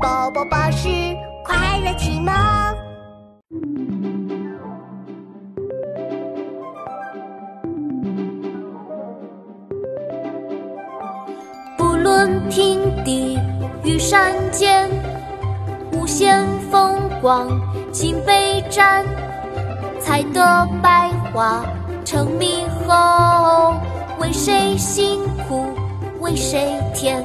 宝宝巴士快乐启蒙。不论平地与山间，无限风光尽被占。采得百花成蜜后，为谁辛苦为谁甜？